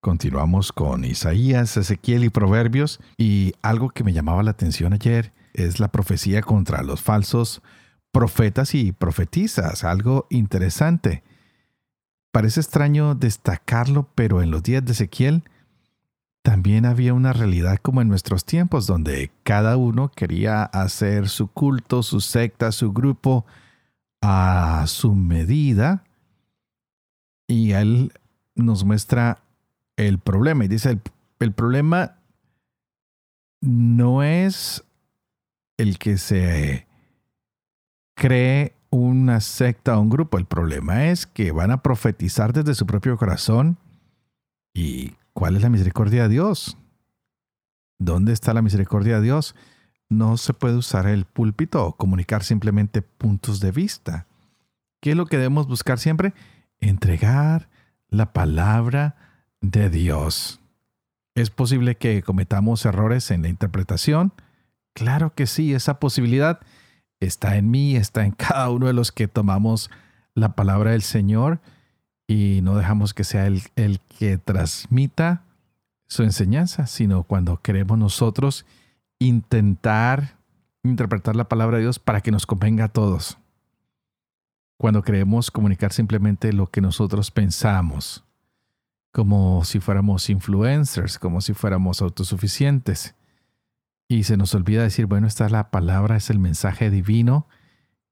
Continuamos con Isaías, Ezequiel y Proverbios y algo que me llamaba la atención ayer es la profecía contra los falsos profetas y profetizas, algo interesante. Parece extraño destacarlo, pero en los días de Ezequiel también había una realidad como en nuestros tiempos, donde cada uno quería hacer su culto, su secta, su grupo a su medida. Y él nos muestra el problema. Y dice, el, problema no es el que se cree una secta o un grupo. El problema es que van a profetizar desde su propio corazón. ¿Y cuál es la misericordia de Dios? ¿Dónde está la misericordia de Dios? No se puede usar el púlpito o comunicar simplemente puntos de vista. ¿Qué es lo que debemos buscar siempre? Entregar la palabra de Dios. ¿Es posible que cometamos errores en la interpretación? Claro que sí, esa posibilidad está en mí, está en cada uno de los que tomamos la palabra del Señor y no dejamos que sea el, el que transmita su enseñanza, sino cuando queremos nosotros intentar interpretar la palabra de Dios para que nos convenga a todos. Cuando queremos comunicar simplemente lo que nosotros pensamos como si fuéramos influencers, como si fuéramos autosuficientes. Y se nos olvida decir, bueno, esta es la palabra, es el mensaje divino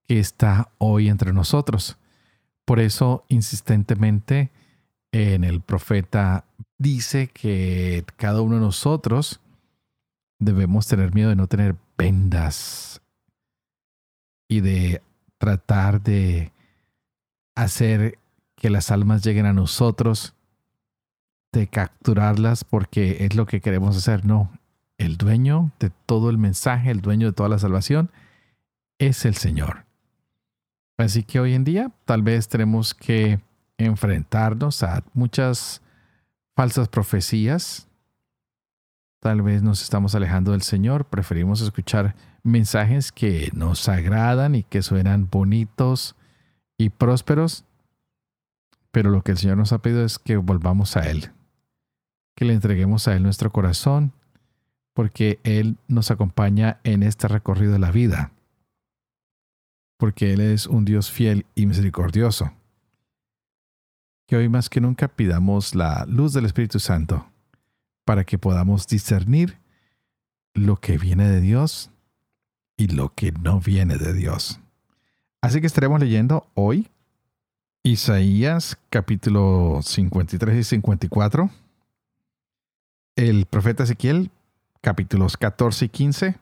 que está hoy entre nosotros. Por eso, insistentemente, en el profeta dice que cada uno de nosotros debemos tener miedo de no tener vendas y de tratar de hacer que las almas lleguen a nosotros de capturarlas porque es lo que queremos hacer. No, el dueño de todo el mensaje, el dueño de toda la salvación, es el Señor. Así que hoy en día tal vez tenemos que enfrentarnos a muchas falsas profecías. Tal vez nos estamos alejando del Señor, preferimos escuchar mensajes que nos agradan y que suenan bonitos y prósperos, pero lo que el Señor nos ha pedido es que volvamos a Él, que le entreguemos a Él nuestro corazón, porque Él nos acompaña en este recorrido de la vida, porque Él es un Dios fiel y misericordioso. Que hoy más que nunca pidamos la luz del Espíritu Santo para que podamos discernir lo que viene de Dios y lo que no viene de Dios. Así que estaremos leyendo hoy Isaías capítulo 53 y 54 el profeta Ezequiel, capítulos 14 y 15,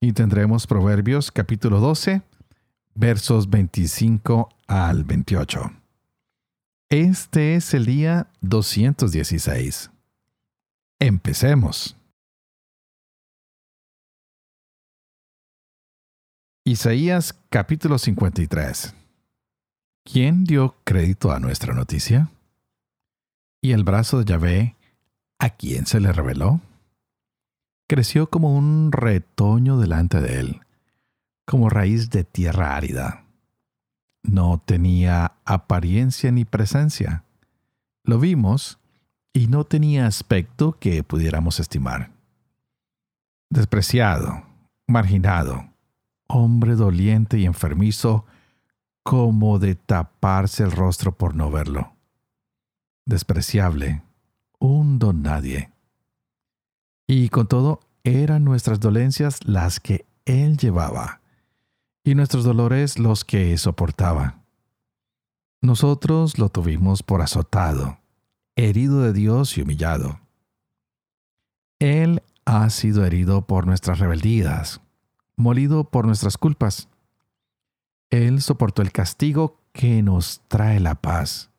y tendremos Proverbios, capítulo 12, versos 25 al 28. Este es el día 216. Empecemos. Isaías capítulo 53. ¿Quién dio crédito a nuestra noticia? Y el brazo de Yahvé ¿A quién se le reveló? Creció como un retoño delante de él, como raíz de tierra árida. No tenía apariencia ni presencia. Lo vimos y no tenía aspecto que pudiéramos estimar. Despreciado, marginado, hombre doliente y enfermizo, como de taparse el rostro por no verlo. Despreciable, nadie. Y con todo, eran nuestras dolencias las que Él llevaba, y nuestros dolores los que soportaba. Nosotros lo tuvimos por azotado, herido de Dios y humillado. Él ha sido herido por nuestras rebeldías, molido por nuestras culpas. Él soportó el castigo que nos trae la paz,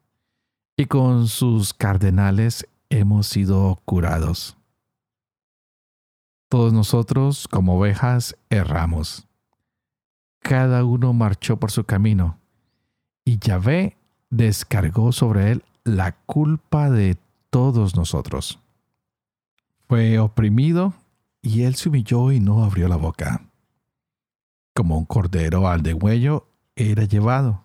y con sus cardenales hemos sido curados. Todos nosotros, como ovejas, erramos. Cada uno marchó por su camino, y Yahvé descargó sobre él la culpa de todos nosotros. Fue oprimido, y él se humilló y no abrió la boca. Como un cordero al degüello era llevado,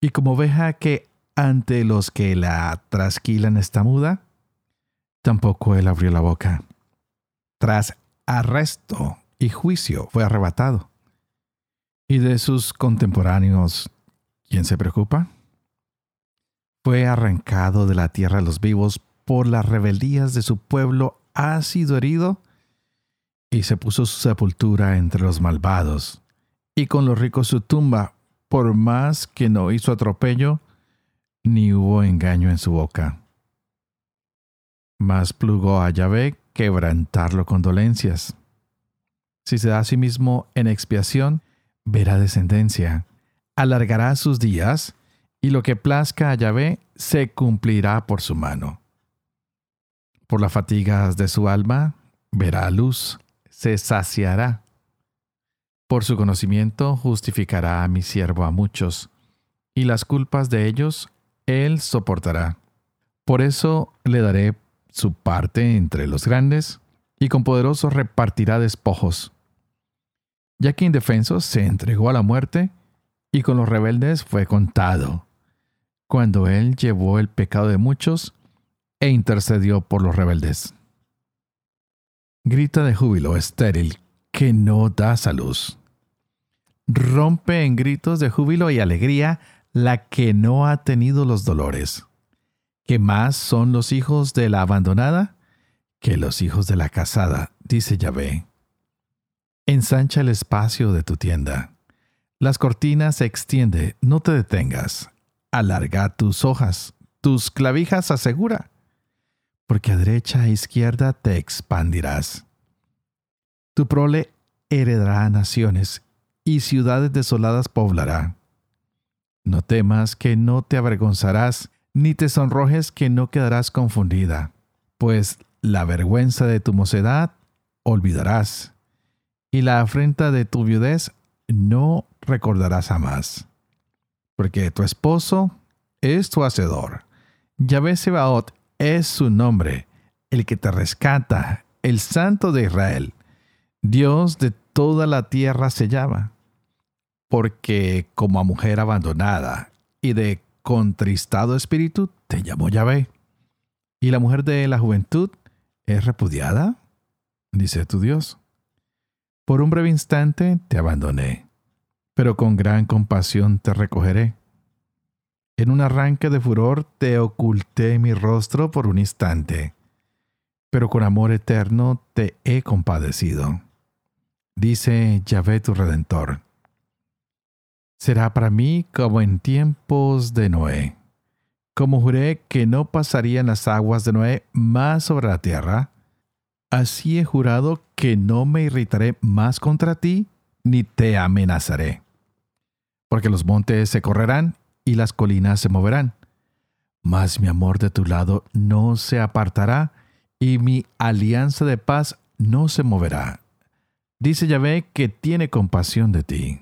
y como oveja que ante los que la trasquilan está muda, tampoco él abrió la boca. Tras arresto y juicio fue arrebatado. ¿Y de sus contemporáneos quién se preocupa? Fue arrancado de la tierra de los vivos por las rebeldías de su pueblo, ha sido herido y se puso su sepultura entre los malvados, y con los ricos su tumba, por más que no hizo atropello, ni hubo engaño en su boca. Mas plugó a Yahvé quebrantarlo con dolencias. Si se da a sí mismo en expiación, verá descendencia, alargará sus días, y lo que plazca a Yahvé se cumplirá por su mano. Por las fatigas de su alma, verá luz, se saciará. Por su conocimiento justificará a mi siervo a muchos, y las culpas de ellos él soportará. Por eso le daré su parte entre los grandes, y con poderoso repartirá despojos. Ya que indefenso se entregó a la muerte, y con los rebeldes fue contado, cuando él llevó el pecado de muchos e intercedió por los rebeldes. Grita de júbilo estéril que no da salud. Rompe en gritos de júbilo y alegría la que no ha tenido los dolores. ¿Qué más son los hijos de la abandonada que los hijos de la casada, dice Yahvé. Ensancha el espacio de tu tienda. Las cortinas se extiende, no te detengas. Alarga tus hojas, tus clavijas asegura, porque a derecha e izquierda te expandirás. Tu prole heredará naciones y ciudades desoladas poblará. No temas que no te avergonzarás, ni te sonrojes que no quedarás confundida, pues la vergüenza de tu mocedad olvidarás, y la afrenta de tu viudez no recordarás jamás. Porque tu esposo es tu hacedor. Yahvé Sebaot es su nombre, el que te rescata, el Santo de Israel. Dios de toda la tierra se llama porque como a mujer abandonada y de contristado espíritu te llamó Yahvé. ¿Y la mujer de la juventud es repudiada? Dice tu Dios. Por un breve instante te abandoné, pero con gran compasión te recogeré. En un arranque de furor te oculté mi rostro por un instante, pero con amor eterno te he compadecido. Dice Yahvé tu Redentor será para mí como en tiempos de Noé. Como juré que no pasarían las aguas de Noé más sobre la tierra, así he jurado que no me irritaré más contra ti, ni te amenazaré. Porque los montes se correrán y las colinas se moverán. Mas mi amor de tu lado no se apartará, y mi alianza de paz no se moverá. Dice Yahvé que tiene compasión de ti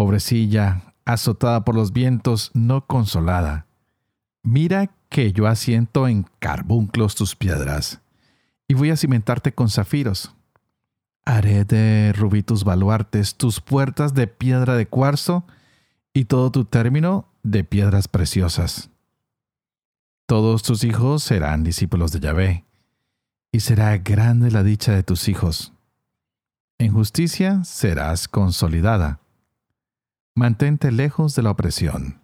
pobrecilla, azotada por los vientos, no consolada. Mira que yo asiento en carbunclos tus piedras, y voy a cimentarte con zafiros. Haré de rubí tus baluartes, tus puertas de piedra de cuarzo, y todo tu término de piedras preciosas. Todos tus hijos serán discípulos de Yahvé, y será grande la dicha de tus hijos. En justicia serás consolidada Mantente lejos de la opresión,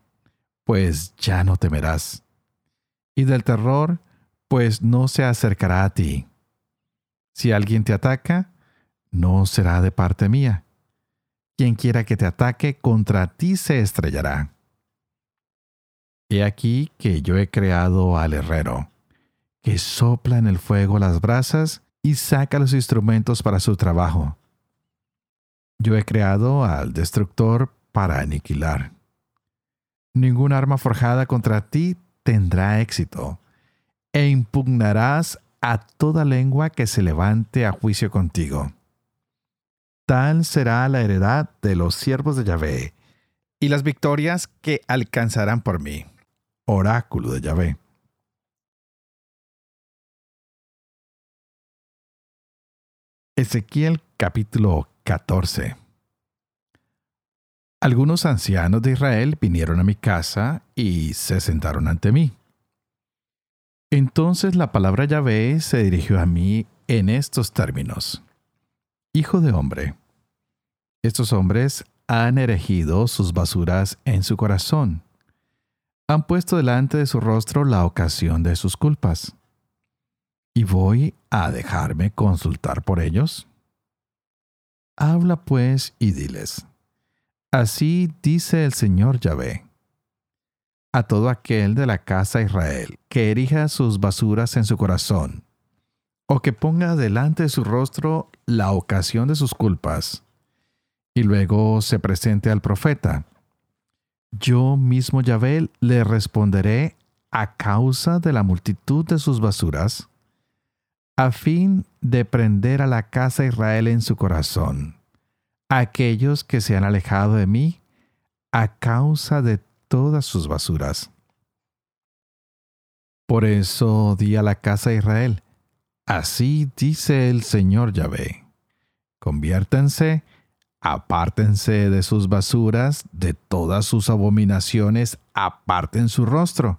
pues ya no temerás, y del terror, pues no se acercará a ti. Si alguien te ataca, no será de parte mía. Quien quiera que te ataque, contra ti se estrellará. He aquí que yo he creado al herrero, que sopla en el fuego las brasas y saca los instrumentos para su trabajo. Yo he creado al destructor para aniquilar. Ningún arma forjada contra ti tendrá éxito. e impugnarás a toda lengua que se levante a juicio contigo. Tal será la heredad de los siervos de Yahvé y las victorias que alcanzarán por mí. Oráculo de Yahvé. Ezequiel capítulo 14 Algunos ancianos de Israel vinieron a mi casa y se sentaron ante mí. Entonces la palabra Yahvé se dirigió a mí en estos términos. Hijo de hombre, estos hombres han erigido sus basuras en su corazón. Han puesto delante de su rostro la ocasión de sus culpas ¿Y voy a dejarme consultar por ellos? Habla pues y diles. Así dice el Señor Yahvé. A todo aquel de la casa de Israel que erija sus basuras en su corazón, o que ponga delante de su rostro la ocasión de sus culpas, y luego se presente al profeta, yo mismo Yahvé le responderé a causa de la multitud de sus basuras, a fin de prender a la casa de Israel en su corazón, aquellos que se han alejado de mí a causa de todas sus basuras. Por eso di a la casa de Israel, así dice el Señor Yahvé, conviértense, apártense de sus basuras, de todas sus abominaciones, aparten su rostro,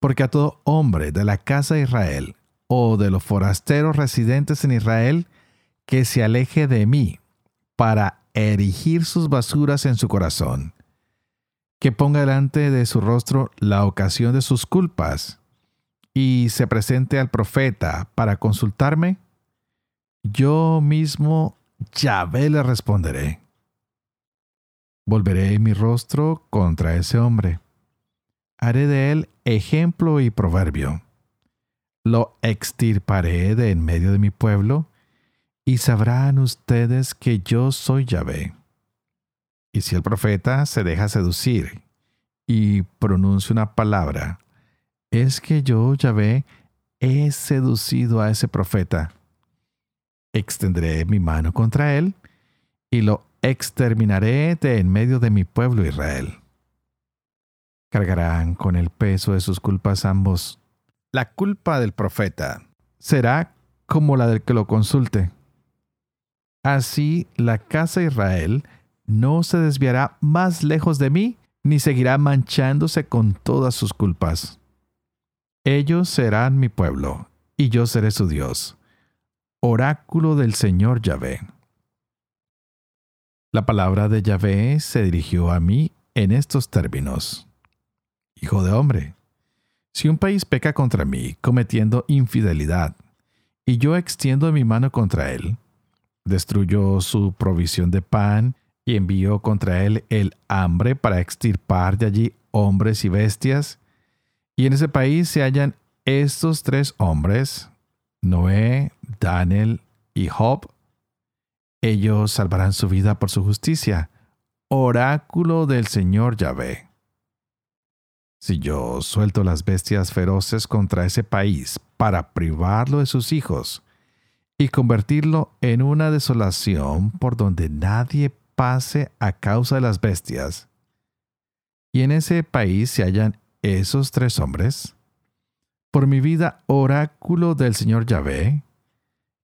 porque a todo hombre de la casa de Israel, o de los forasteros residentes en Israel que se aleje de mí para erigir sus basuras en su corazón, que ponga delante de su rostro la ocasión de sus culpas y se presente al profeta para consultarme, yo mismo Yahvé le responderé. Volveré mi rostro contra ese hombre. Haré de él ejemplo y proverbio lo extirparé de en medio de mi pueblo, y sabrán ustedes que yo soy Yahvé. Y si el profeta se deja seducir y pronuncia una palabra, es que yo, Yahvé, he seducido a ese profeta. Extenderé mi mano contra él y lo exterminaré de en medio de mi pueblo Israel. Cargarán con el peso de sus culpas ambos la culpa del profeta será como la del que lo consulte. Así la casa de Israel no se desviará más lejos de mí, ni seguirá manchándose con todas sus culpas. Ellos serán mi pueblo, y yo seré su Dios. Oráculo del Señor Yahvé. La palabra de Yahvé se dirigió a mí en estos términos. Hijo de hombre, si un país peca contra mí cometiendo infidelidad, y yo extiendo mi mano contra él, destruyo su provisión de pan y envío contra él el hambre para extirpar de allí hombres y bestias, y en ese país se hallan estos tres hombres, Noé, Daniel y Job, ellos salvarán su vida por su justicia. Oráculo del Señor Yahvé. Si yo suelto las bestias feroces contra ese país para privarlo de sus hijos y convertirlo en una desolación por donde nadie pase a causa de las bestias, y en ese país se hallan esos tres hombres, por mi vida oráculo del Señor Yahvé,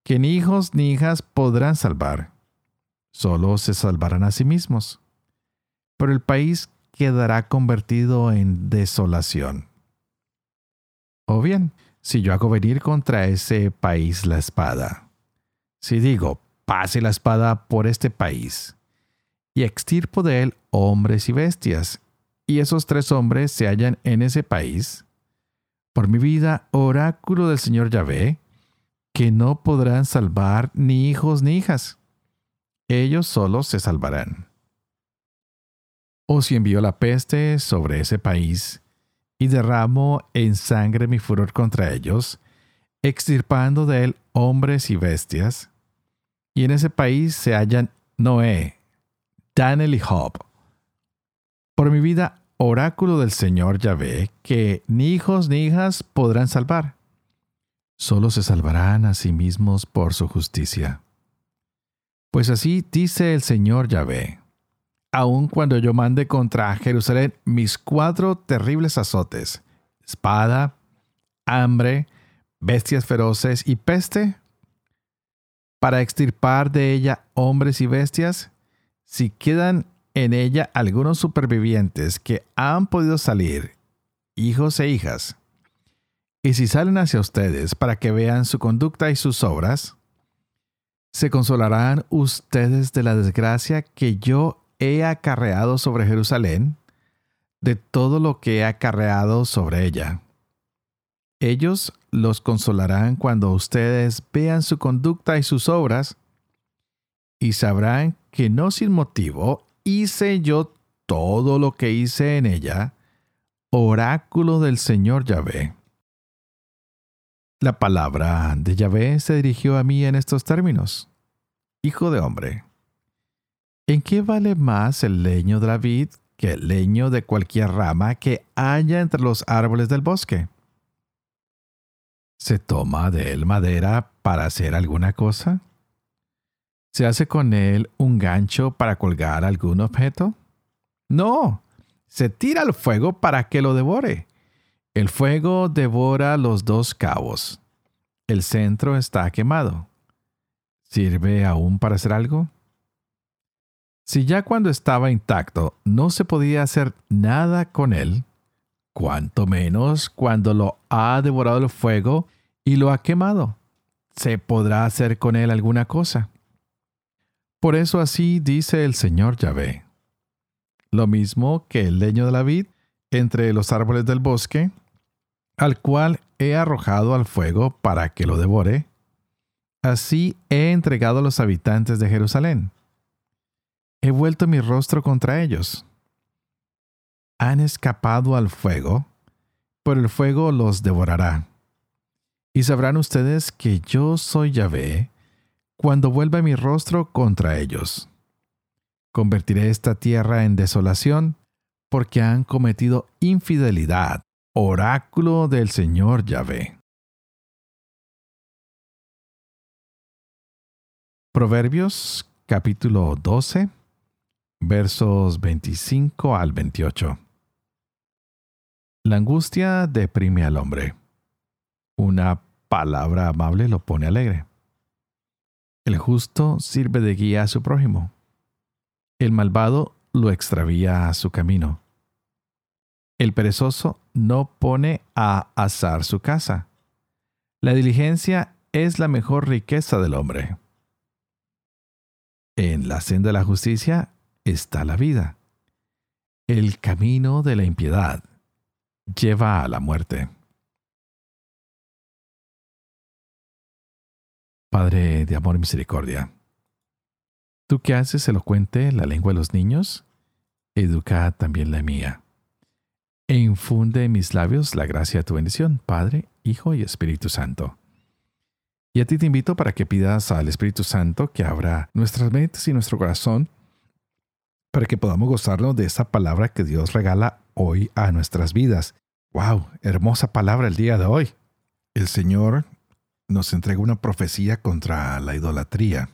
que ni hijos ni hijas podrán salvar, solo se salvarán a sí mismos. Pero el país quedará convertido en desolación. O bien, si yo hago venir contra ese país la espada, si digo, pase la espada por este país, y extirpo de él hombres y bestias, y esos tres hombres se hallan en ese país, por mi vida, oráculo del Señor Yahvé, que no podrán salvar ni hijos ni hijas. Ellos solos se salvarán o si envío la peste sobre ese país y derramo en sangre mi furor contra ellos, extirpando de él hombres y bestias, y en ese país se hallan Noé, Daniel y Job. Por mi vida, oráculo del Señor Yahvé, que ni hijos ni hijas podrán salvar. Solo se salvarán a sí mismos por su justicia. Pues así dice el Señor Yahvé. Aun cuando yo mande contra Jerusalén mis cuatro terribles azotes, espada, hambre, bestias feroces y peste, para extirpar de ella hombres y bestias, si quedan en ella algunos supervivientes que han podido salir, hijos e hijas, y si salen hacia ustedes para que vean su conducta y sus obras, se consolarán ustedes de la desgracia que yo he acarreado sobre Jerusalén, de todo lo que he acarreado sobre ella. Ellos los consolarán cuando ustedes vean su conducta y sus obras, y sabrán que no sin motivo hice yo todo lo que hice en ella, oráculo del Señor Yahvé. La palabra de Yahvé se dirigió a mí en estos términos. Hijo de hombre, ¿en qué vale más el leño de la vid que el leño de cualquier rama que haya entre los árboles del bosque? ¿Se toma de él madera para hacer alguna cosa? ¿Se hace con él un gancho para colgar algún objeto? No, se tira al fuego para que lo devore. El fuego devora los dos cabos. El centro está quemado. ¿Sirve aún para hacer algo? Si ya cuando estaba intacto no se podía hacer nada con él, cuanto menos cuando lo ha devorado el fuego y lo ha quemado, se podrá hacer con él alguna cosa. Por eso así dice el Señor Yahvé. Lo mismo que el leño de la vid entre los árboles del bosque, al cual he arrojado al fuego para que lo devore, así he entregado a los habitantes de Jerusalén. He vuelto mi rostro contra ellos. Han escapado al fuego, por el fuego los devorará. Y sabrán ustedes que yo soy Yahvé, cuando vuelva mi rostro contra ellos. Convertiré esta tierra en desolación, porque han cometido infidelidad, oráculo del Señor Yahvé. Proverbios capítulo 12, versos 25 al 28. La angustia deprime al hombre. Una palabra amable lo pone alegre. El justo sirve de guía a su prójimo. El malvado lo extravía a su camino. El perezoso no pone a asar su casa. La diligencia es la mejor riqueza del hombre. En la senda de la justicia está la vida. El camino de la impiedad lleva a la muerte. Padre de amor y misericordia, tú que haces elocuente la lengua de los niños, educa también la mía. E infunde en mis labios la gracia de tu bendición, Padre, Hijo y Espíritu Santo. Y a ti te invito para que pidas al Espíritu Santo que abra nuestras mentes y nuestro corazón para que podamos gozarnos de esa palabra que Dios regala hoy a nuestras vidas. ¡Wow! Hermosa palabra el día de hoy. El Señor nos entrega una profecía contra la idolatría.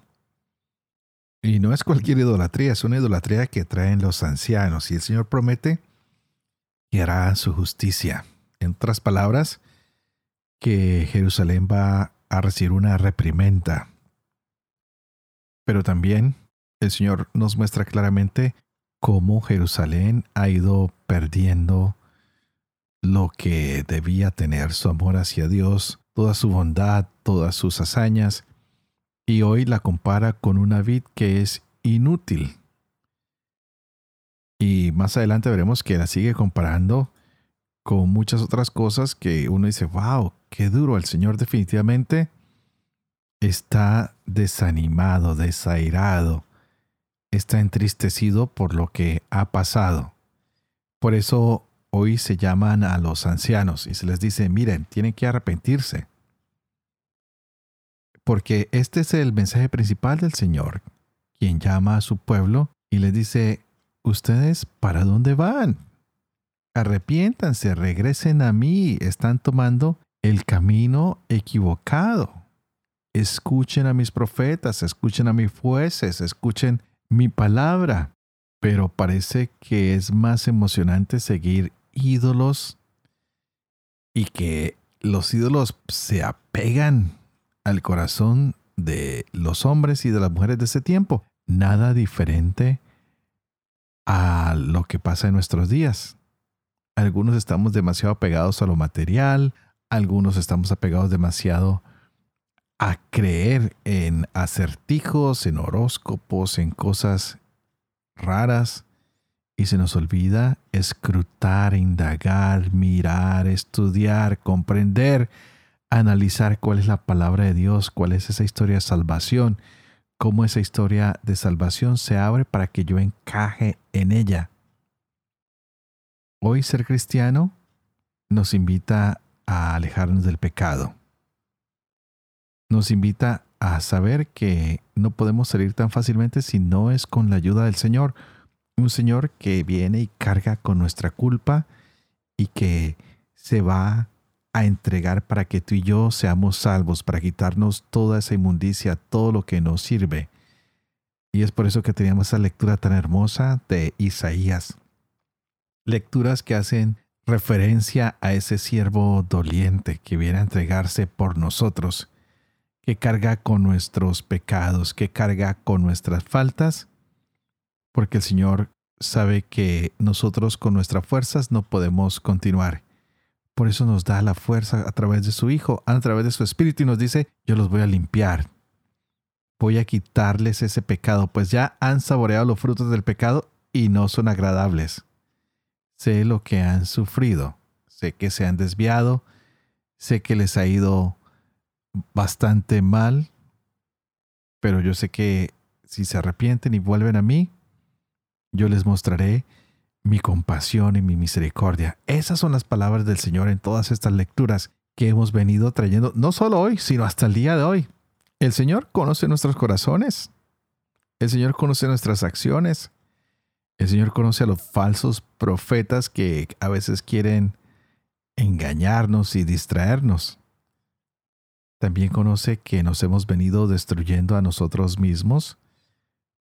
Y no es cualquier idolatría, es una idolatría que traen los ancianos. Y el Señor promete que hará su justicia. En otras palabras, que Jerusalén va a recibir una reprimenda. Pero también el Señor nos muestra claramente cómo Jerusalén ha ido perdiendo lo que debía tener su amor hacia Dios toda su bondad, todas sus hazañas, y hoy la compara con una vid que es inútil. Y más adelante veremos que la sigue comparando con muchas otras cosas que uno dice, wow, qué duro, el Señor definitivamente está desanimado, desairado, está entristecido por lo que ha pasado. Por eso hoy se llaman a los ancianos y se les dice, miren, tienen que arrepentirse. Porque este es el mensaje principal del Señor, quien llama a su pueblo y les dice, ¿ustedes para dónde van? arrepiéntanse, regresen a mí, están tomando el camino equivocado. Escuchen a mis profetas, escuchen a mis jueces, escuchen mi palabra. Pero parece que es más emocionante seguir ídolos y que los ídolos se apegan al corazón de los hombres y de las mujeres de ese tiempo. Nada diferente a lo que pasa en nuestros días. Algunos estamos demasiado apegados a lo material, algunos estamos apegados demasiado a creer en acertijos, en horóscopos, en cosas raras, y se nos olvida escrutar, indagar, mirar, estudiar, comprender, analizar cuál es la palabra de Dios, cuál es esa historia de salvación, cómo esa historia de salvación se abre para que yo encaje en ella. Hoy ser cristiano nos invita a alejarnos del pecado. Nos invita a saber que no podemos salir tan fácilmente si no es con la ayuda del Señor. Un Señor que viene y carga con nuestra culpa y que se va a entregar para que tú y yo seamos salvos, para quitarnos toda esa inmundicia, todo lo que nos sirve. Y es por eso que teníamos esa lectura tan hermosa de Isaías. Lecturas que hacen referencia a ese siervo doliente que viene a entregarse por nosotros, que carga con nuestros pecados, que carga con nuestras faltas, porque el Señor sabe que nosotros con nuestras fuerzas no podemos continuar por eso nos da la fuerza a través de su Hijo, a través de su Espíritu y nos dice, yo los voy a limpiar. Voy a quitarles ese pecado, pues ya han saboreado los frutos del pecado y no son agradables. Sé lo que han sufrido, sé que se han desviado, sé que les ha ido bastante mal, pero yo sé que si se arrepienten y vuelven a mí, yo les mostraré mi compasión y mi misericordia. Esas son las palabras del Señor en todas estas lecturas que hemos venido trayendo, no solo hoy, sino hasta el día de hoy. El Señor conoce nuestros corazones. El Señor conoce nuestras acciones. El Señor conoce a los falsos profetas que a veces quieren engañarnos y distraernos. También conoce que nos hemos venido destruyendo a nosotros mismos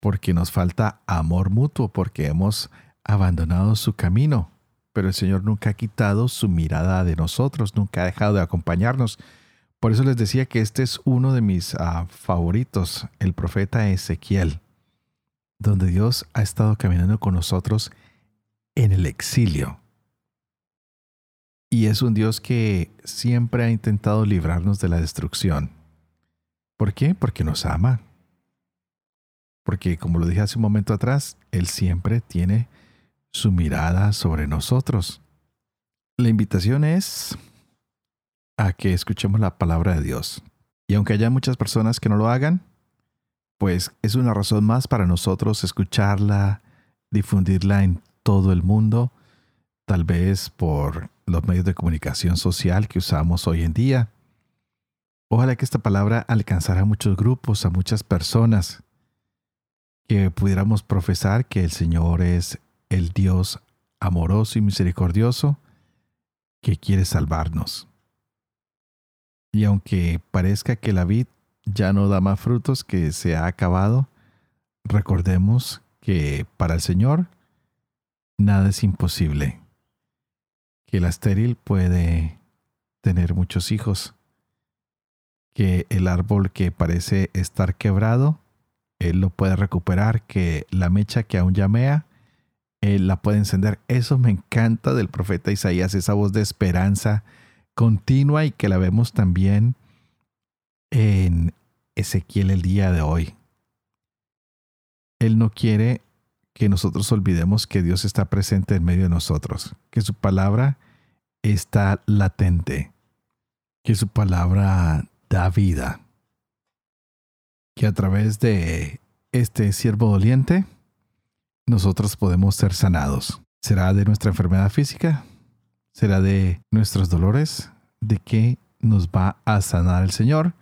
porque nos falta amor mutuo, porque hemos abandonado su camino, pero el Señor nunca ha quitado su mirada de nosotros, nunca ha dejado de acompañarnos. Por eso les decía que este es uno de mis ah, favoritos, el profeta Ezequiel, donde Dios ha estado caminando con nosotros en el exilio. Y es un Dios que siempre ha intentado librarnos de la destrucción. ¿Por qué? Porque nos ama. Porque, como lo dije hace un momento atrás, Él siempre tiene su mirada sobre nosotros. La invitación es a que escuchemos la palabra de Dios. Y aunque haya muchas personas que no lo hagan, pues es una razón más para nosotros escucharla, difundirla en todo el mundo, tal vez por los medios de comunicación social que usamos hoy en día. Ojalá que esta palabra alcanzara a muchos grupos, a muchas personas, que pudiéramos profesar que el Señor es el Dios amoroso y misericordioso que quiere salvarnos. Y aunque parezca que la vid ya no da más frutos, que se ha acabado, recordemos que para el Señor nada es imposible, que la estéril puede tener muchos hijos, que el árbol que parece estar quebrado, Él lo puede recuperar, que la mecha que aún llamea, la puede encender. Eso me encanta del profeta Isaías, esa voz de esperanza continua y que la vemos también en Ezequiel el día de hoy. Él no quiere que nosotros olvidemos que Dios está presente en medio de nosotros, que su palabra está latente, que su palabra da vida, que a través de este siervo doliente, nosotros podemos ser sanados. ¿Será de nuestra enfermedad física? ¿Será de nuestros dolores? ¿De qué nos va a sanar el Señor?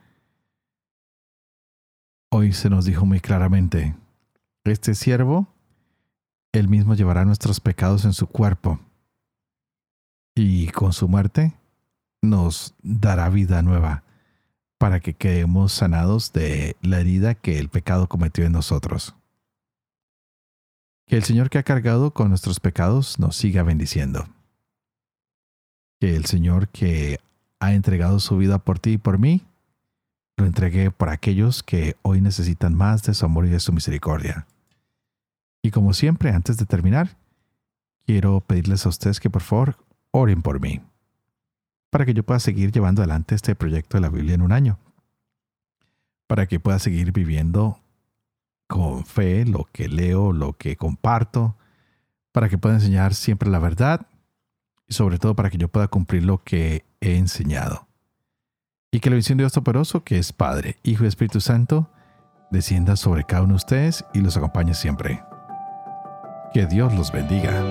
Hoy se nos dijo muy claramente, este siervo, él mismo llevará nuestros pecados en su cuerpo. Y con su muerte nos dará vida nueva para que quedemos sanados de la herida que el pecado cometió en nosotros. Que el Señor que ha cargado con nuestros pecados nos siga bendiciendo. Que el Señor que ha entregado su vida por ti y por mí, lo entregue por aquellos que hoy necesitan más de su amor y de su misericordia. Y como siempre, antes de terminar, quiero pedirles a ustedes que por favor oren por mí, para que yo pueda seguir llevando adelante este proyecto de la Biblia en un año, para que pueda seguir viviendo con fe lo que leo, lo que comparto, para que pueda enseñar siempre la verdad y sobre todo para que yo pueda cumplir lo que he enseñado. Y que la visión de Dios Toporoso, que es Padre, Hijo y Espíritu Santo, descienda sobre cada uno de ustedes y los acompañe siempre. Que Dios los bendiga.